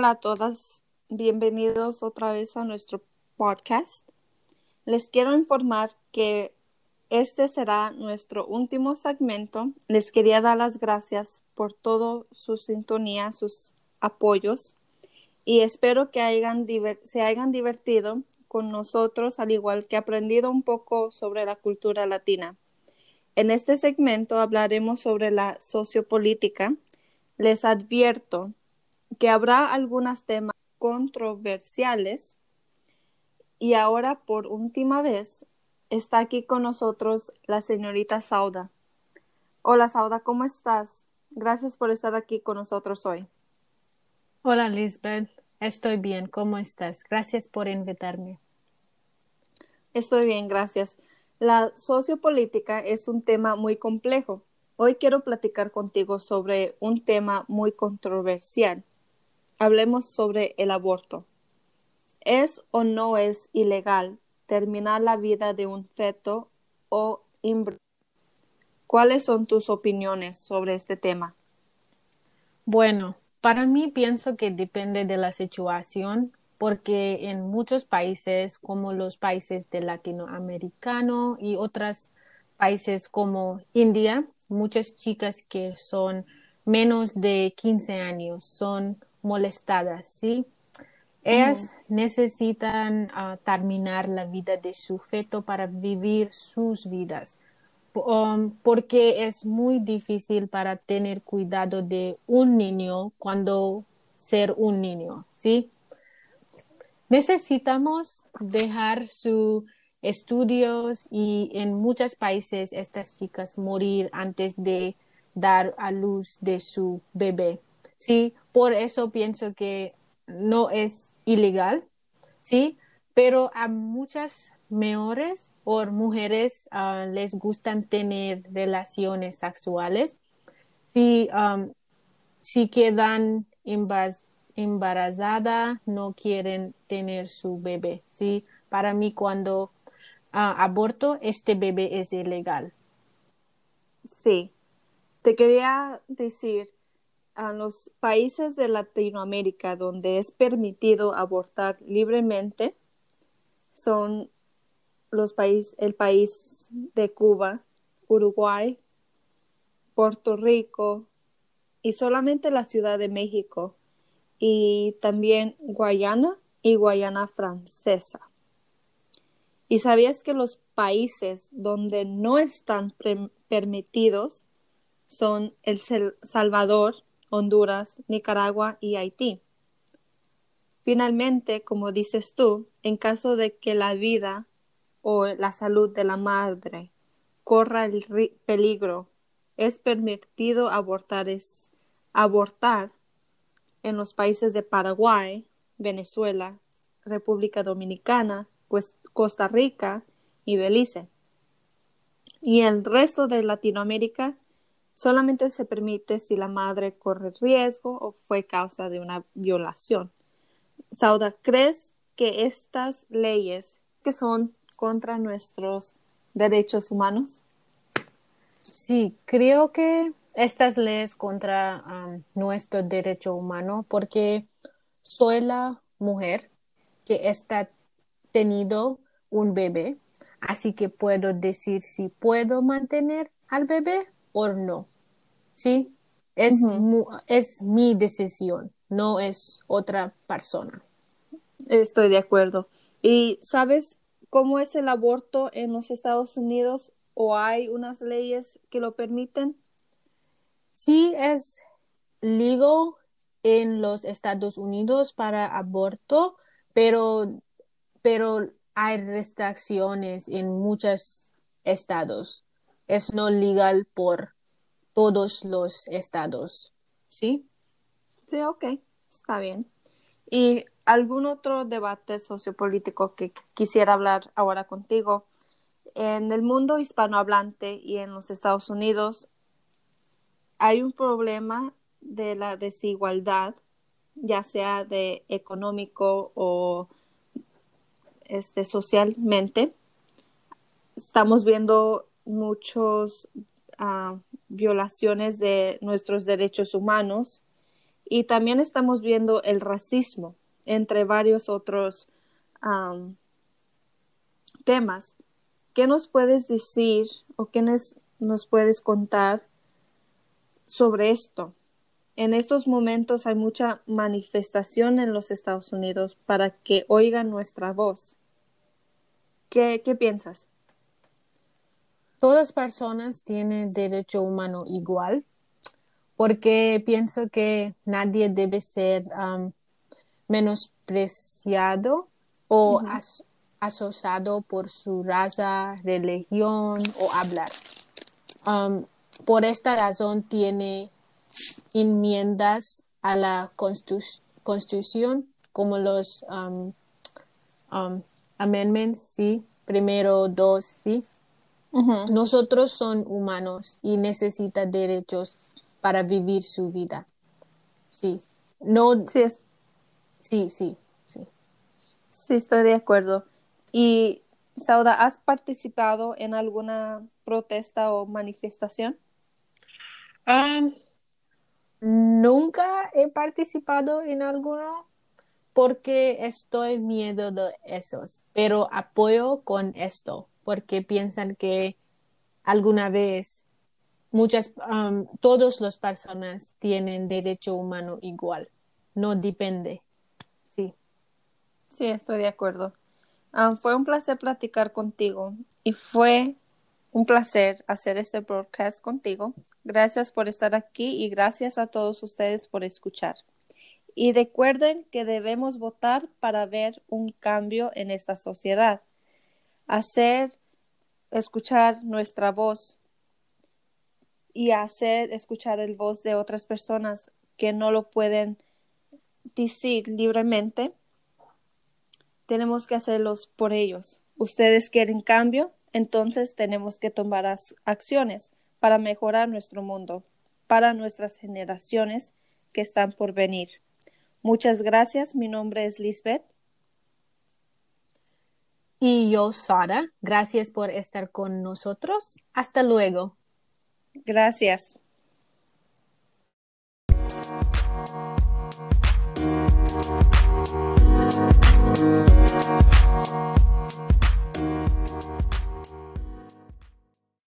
Hola a todas, bienvenidos otra vez a nuestro podcast. Les quiero informar que este será nuestro último segmento. Les quería dar las gracias por todo su sintonía, sus apoyos y espero que se hayan divertido con nosotros, al igual que aprendido un poco sobre la cultura latina. En este segmento hablaremos sobre la sociopolítica. Les advierto que habrá algunos temas controversiales y ahora por última vez está aquí con nosotros la señorita Sauda. Hola Sauda, ¿cómo estás? Gracias por estar aquí con nosotros hoy. Hola Lisbeth, estoy bien, ¿cómo estás? Gracias por invitarme. Estoy bien, gracias. La sociopolítica es un tema muy complejo. Hoy quiero platicar contigo sobre un tema muy controversial. Hablemos sobre el aborto. ¿Es o no es ilegal terminar la vida de un feto o ¿Cuáles son tus opiniones sobre este tema? Bueno, para mí pienso que depende de la situación, porque en muchos países como los países de latinoamericano y otros países como India, muchas chicas que son menos de 15 años son molestadas, ¿sí? Ellas necesitan ah, terminar la vida de su feto para vivir sus vidas, um, porque es muy difícil para tener cuidado de un niño cuando ser un niño, ¿sí? Necesitamos dejar sus estudios y en muchos países estas chicas morir antes de dar a luz de su bebé. Sí, por eso pienso que no es ilegal, sí, pero a muchas mejores o mujeres ah, les gustan tener relaciones sexuales. Si, um, si quedan embarazadas, no quieren tener su bebé, sí. Para mí, cuando ah, aborto, este bebé es ilegal. Sí. Te quería decir a los países de Latinoamérica donde es permitido abortar libremente son los países, el país de Cuba, Uruguay, Puerto Rico y solamente la Ciudad de México y también Guayana y Guayana Francesa. ¿Y sabías que los países donde no están permitidos son El Salvador, Honduras, Nicaragua y Haití. Finalmente, como dices tú, en caso de que la vida o la salud de la madre corra el peligro, es permitido abortar, es, abortar en los países de Paraguay, Venezuela, República Dominicana, pues, Costa Rica y Belice. Y el resto de Latinoamérica Solamente se permite si la madre corre riesgo o fue causa de una violación. Sauda, ¿crees que estas leyes que son contra nuestros derechos humanos? Sí, creo que estas leyes contra nuestro derecho humano porque soy la mujer que está tenido un bebé, así que puedo decir si puedo mantener al bebé o no. ¿Sí? Es, es mi decisión, no es otra persona. Estoy de acuerdo. ¿Y sabes cómo es el aborto en los Estados Unidos o hay unas leyes que lo permiten? Sí, es legal en los Estados Unidos para aborto, pero, pero hay restricciones en muchos estados. Es no legal por todos los estados. ¿Sí? Sí, ok, está bien. ¿Y algún otro debate sociopolítico que quisiera hablar ahora contigo? En el mundo hispanohablante y en los Estados Unidos hay un problema de la desigualdad, ya sea de económico o este socialmente. Estamos viendo muchos violaciones de nuestros derechos humanos Y también estamos viendo el racismo entre varios otros temas. ¿Qué nos puedes decir o qué nos puedes contar sobre esto? En estos momentos hay mucha manifestación en los Estados Unidos para que oigan nuestra voz. ¿Qué, qué piensas? Todas personas tienen derecho humano igual, porque pienso que nadie debe ser menospreciado o asociado por su raza, religión o hablar. por esta razón tiene enmiendas a la Constitución como los amendments, sí, primero dos, sí. Nosotros son humanos y necesitan derechos para vivir su vida. Sí. No. Sí, es... sí, sí, sí. Sí, estoy de acuerdo. Y, Sauda, ¿has participado en alguna protesta o manifestación? nunca he participado en alguno porque estoy miedo de esos, pero apoyo con esto porque piensan que alguna vez muchas, um, todas las personas tienen derecho humano igual, no depende. Sí. Sí, estoy de acuerdo. Fue un placer platicar contigo y fue un placer hacer este broadcast contigo. Gracias por estar aquí y gracias a todos ustedes por escuchar. Y recuerden que debemos votar para ver un cambio en esta sociedad. Hacer escuchar nuestra voz y hacer escuchar el voz de otras personas que no lo pueden decir libremente, tenemos que hacerlos por ellos. Ustedes quieren cambio, entonces tenemos que tomar acciones para mejorar nuestro mundo, para nuestras generaciones que están por venir. Muchas gracias. Mi nombre es Lisbeth. Y yo, Sara. Gracias por estar con nosotros. Hasta luego. Gracias.